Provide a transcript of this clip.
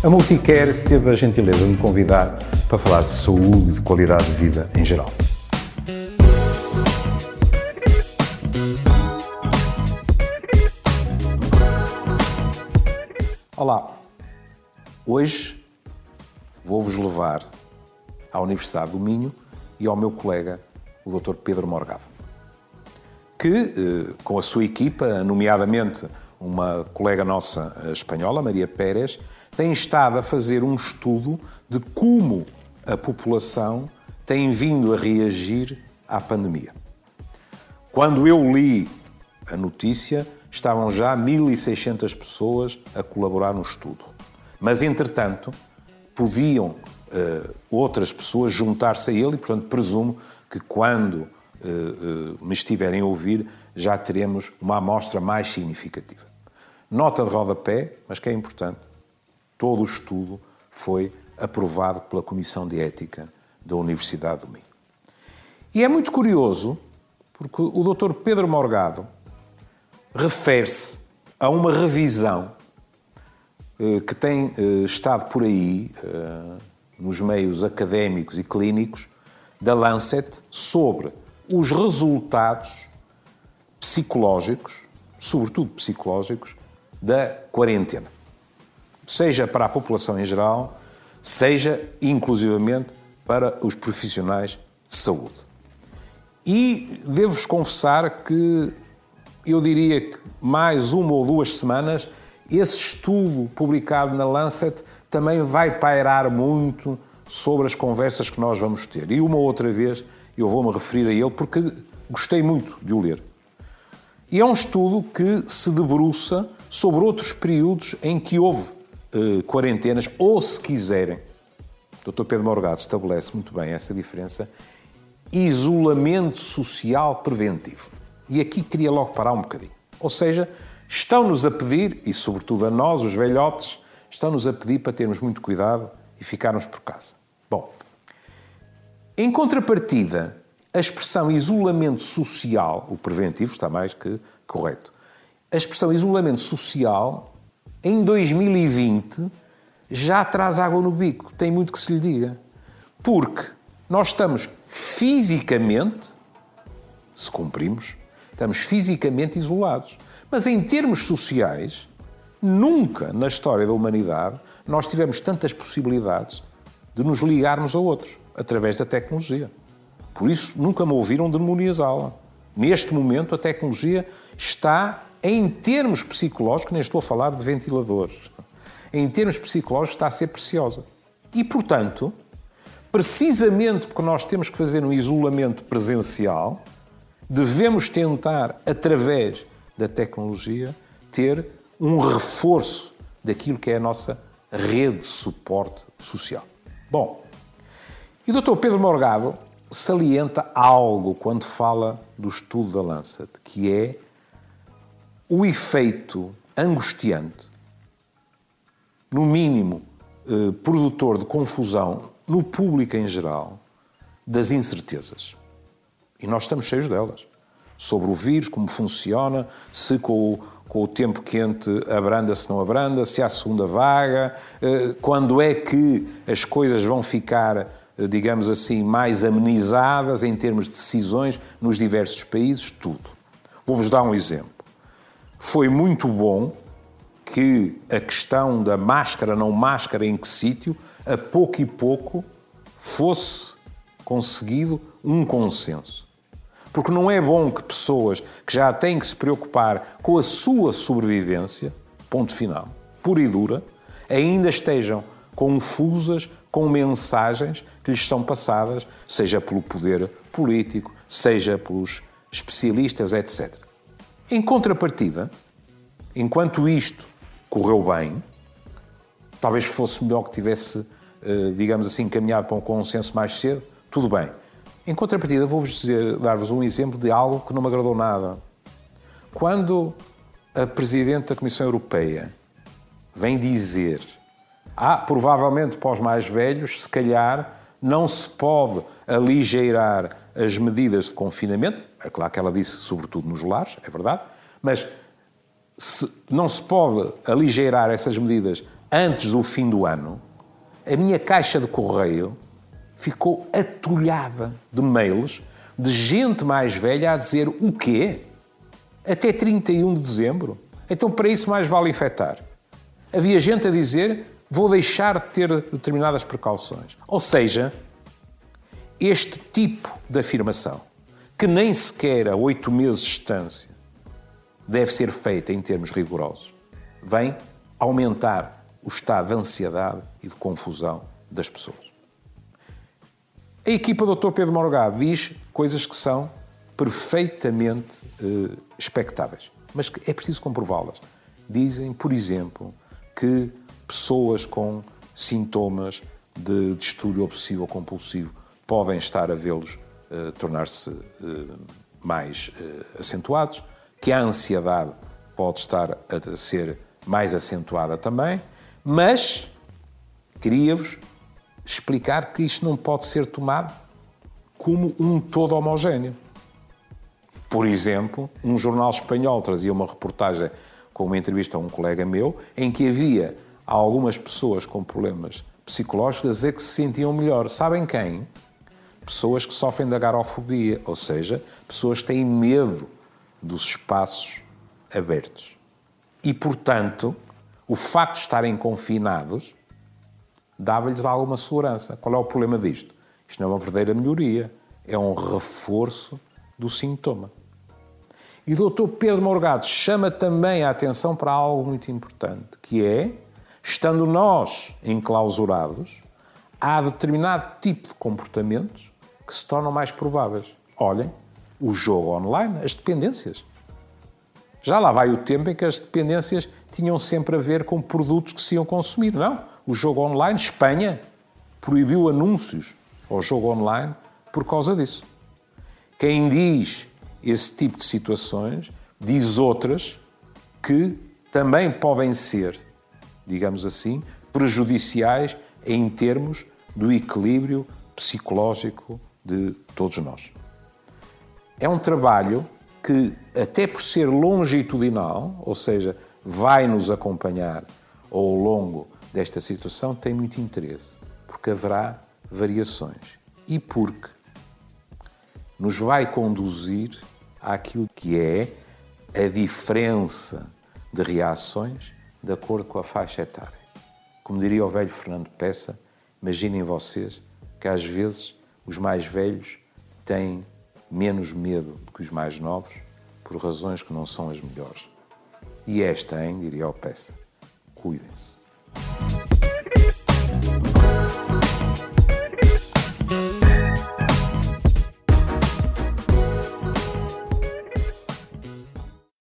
A Multicare teve a gentileza de me convidar para falar de saúde e de qualidade de vida em geral. Olá, hoje vou-vos levar à Universidade do Minho e ao meu colega, o Dr. Pedro Morgado, que, eh, com a sua equipa, nomeadamente uma colega nossa eh, espanhola, Maria Pérez, tem estado a fazer um estudo de como a população tem vindo a reagir à pandemia. Quando eu li a notícia, estavam já 1.600 pessoas a colaborar no estudo. Mas, entretanto, podiam uh, outras pessoas juntar-se a ele e, portanto, presumo que quando me estiverem a ouvir já teremos uma amostra mais significativa. Nota de rodapé, mas que é importante, todo o estudo foi aprovado pela Comissão de Ética da Universidade do Minho. E é muito curioso, porque o Dr. Pedro Morgado refere-se a uma revisão eh, que tem eh, estado por aí, eh, nos meios académicos e clínicos, da Lancet sobre os resultados psicológicos, sobretudo psicológicos, da quarentena. Seja para a população em geral, seja inclusivamente para os profissionais de saúde. E devo-vos confessar que eu diria que mais uma ou duas semanas esse estudo publicado na Lancet também vai pairar muito sobre as conversas que nós vamos ter. E uma outra vez eu vou-me referir a ele porque gostei muito de o ler. E é um estudo que se debruça sobre outros períodos em que houve eh, quarentenas, ou se quiserem, o Dr. Pedro Morgado estabelece muito bem essa diferença, isolamento social preventivo. E aqui queria logo parar um bocadinho. Ou seja, estão-nos a pedir, e sobretudo a nós, os velhotes, estão-nos a pedir para termos muito cuidado e ficarmos por casa. Bom, em contrapartida, a expressão isolamento social, o preventivo está mais que correto, a expressão isolamento social, em 2020, já traz água no bico. Tem muito que se lhe diga. Porque nós estamos fisicamente, se cumprimos, estamos fisicamente isolados. Mas em termos sociais, nunca na história da humanidade nós tivemos tantas possibilidades de nos ligarmos a outros através da tecnologia. Por isso, nunca me ouviram demoniazá-la. Neste momento, a tecnologia está em termos psicológicos, nem estou a falar de ventiladores, em termos psicológicos está a ser preciosa. E, portanto, precisamente porque nós temos que fazer um isolamento presencial, devemos tentar, através da tecnologia, ter um reforço daquilo que é a nossa rede de suporte social. Bom, e o Dr. Pedro Morgado salienta algo quando fala do estudo da Lancet, que é o efeito angustiante, no mínimo eh, produtor de confusão no público em geral, das incertezas. E nós estamos cheios delas. Sobre o vírus, como funciona, se com o, com o tempo quente abranda, se não abranda, se há segunda vaga, eh, quando é que as coisas vão ficar, digamos assim, mais amenizadas em termos de decisões nos diversos países, tudo. Vou-vos dar um exemplo. Foi muito bom que a questão da máscara, não máscara, em que sítio, a pouco e pouco fosse conseguido um consenso. Porque não é bom que pessoas que já têm que se preocupar com a sua sobrevivência, ponto final, pura e dura, ainda estejam confusas com mensagens que lhes são passadas, seja pelo poder político, seja pelos especialistas, etc. Em contrapartida, enquanto isto correu bem, talvez fosse melhor que tivesse, eh, digamos assim, caminhado para um consenso mais cedo, tudo bem. Em contrapartida, vou-vos dar-vos um exemplo de algo que não me agradou nada. Quando a Presidente da Comissão Europeia vem dizer ah, provavelmente para os mais velhos, se calhar não se pode aligeirar as medidas de confinamento, é claro que ela disse sobretudo nos lares, é verdade, mas se não se pode aligeirar essas medidas antes do fim do ano, a minha caixa de correio ficou atulhada de mails de gente mais velha a dizer o quê? Até 31 de dezembro? Então, para isso, mais vale infectar. Havia gente a dizer vou deixar de ter determinadas precauções. Ou seja, este tipo de afirmação, que nem sequer a oito meses de distância deve ser feita em termos rigorosos, vem aumentar o estado de ansiedade e de confusão das pessoas. A equipa do Dr. Pedro Morgado diz coisas que são perfeitamente eh, expectáveis, mas é preciso comprová-las. Dizem, por exemplo, que pessoas com sintomas de distúrbio obsessivo ou compulsivo podem estar a vê-los uh, tornar-se uh, mais uh, acentuados, que a ansiedade pode estar a ser mais acentuada também, mas queria-vos explicar que isto não pode ser tomado como um todo homogéneo. Por exemplo, um jornal espanhol trazia uma reportagem com uma entrevista a um colega meu em que havia algumas pessoas com problemas psicológicos a que se sentiam melhor. Sabem quem? Pessoas que sofrem de agorafobia, ou seja, pessoas que têm medo dos espaços abertos. E, portanto, o facto de estarem confinados dava-lhes alguma segurança. Qual é o problema disto? Isto não é uma verdadeira melhoria, é um reforço do sintoma. E o Dr. Pedro Morgado chama também a atenção para algo muito importante, que é, estando nós enclausurados, há determinado tipo de comportamentos que se tornam mais prováveis. Olhem, o jogo online, as dependências. Já lá vai o tempo em que as dependências tinham sempre a ver com produtos que se iam consumir. Não. O jogo online, Espanha, proibiu anúncios ao jogo online por causa disso. Quem diz esse tipo de situações, diz outras que também podem ser, digamos assim, prejudiciais em termos do equilíbrio psicológico de todos nós. É um trabalho que, até por ser longitudinal, ou seja, vai nos acompanhar ao longo desta situação, tem muito interesse, porque haverá variações e porque nos vai conduzir àquilo que é a diferença de reações de acordo com a faixa etária. Como diria o velho Fernando Peça, imaginem vocês que às vezes os mais velhos têm menos medo do que os mais novos por razões que não são as melhores. E esta, hein, diria o Peça, cuidem-se.